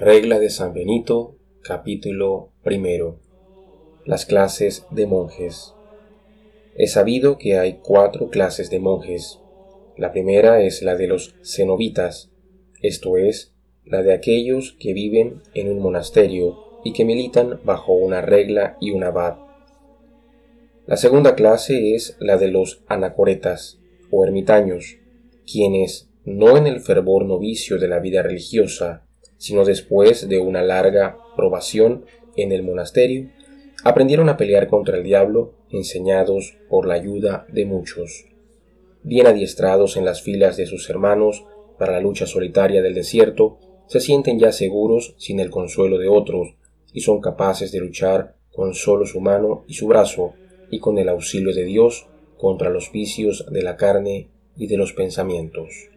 Regla de San Benito, capítulo primero. Las clases de monjes. Es sabido que hay cuatro clases de monjes. La primera es la de los cenobitas, esto es, la de aquellos que viven en un monasterio y que militan bajo una regla y un abad. La segunda clase es la de los anacoretas o ermitaños, quienes, no en el fervor novicio de la vida religiosa, sino después de una larga probación en el monasterio, aprendieron a pelear contra el diablo enseñados por la ayuda de muchos. Bien adiestrados en las filas de sus hermanos para la lucha solitaria del desierto, se sienten ya seguros sin el consuelo de otros y son capaces de luchar con solo su mano y su brazo y con el auxilio de Dios contra los vicios de la carne y de los pensamientos.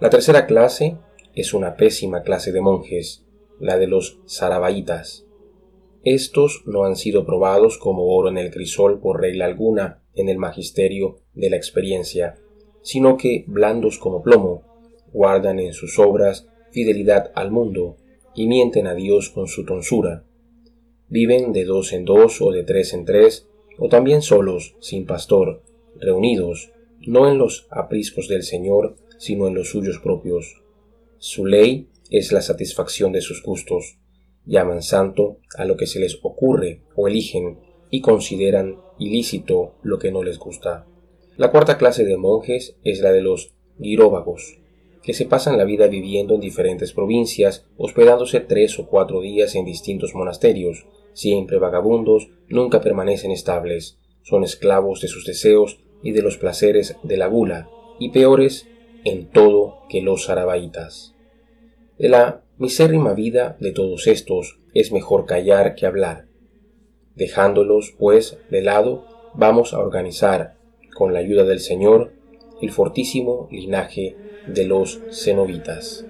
La tercera clase es una pésima clase de monjes, la de los sarabaitas. Estos no han sido probados como oro en el crisol por regla alguna en el magisterio de la experiencia, sino que, blandos como plomo, guardan en sus obras fidelidad al mundo y mienten a Dios con su tonsura. Viven de dos en dos o de tres en tres, o también solos, sin pastor, reunidos, no en los apriscos del Señor, sino en los suyos propios. Su ley es la satisfacción de sus gustos. Llaman santo a lo que se les ocurre o eligen y consideran ilícito lo que no les gusta. La cuarta clase de monjes es la de los giróvagos, que se pasan la vida viviendo en diferentes provincias, hospedándose tres o cuatro días en distintos monasterios, siempre vagabundos, nunca permanecen estables, son esclavos de sus deseos y de los placeres de la gula, y peores en todo que los sarabaitas. De la misérrima vida de todos estos es mejor callar que hablar. Dejándolos, pues, de lado, vamos a organizar, con la ayuda del Señor, el fortísimo linaje de los cenobitas.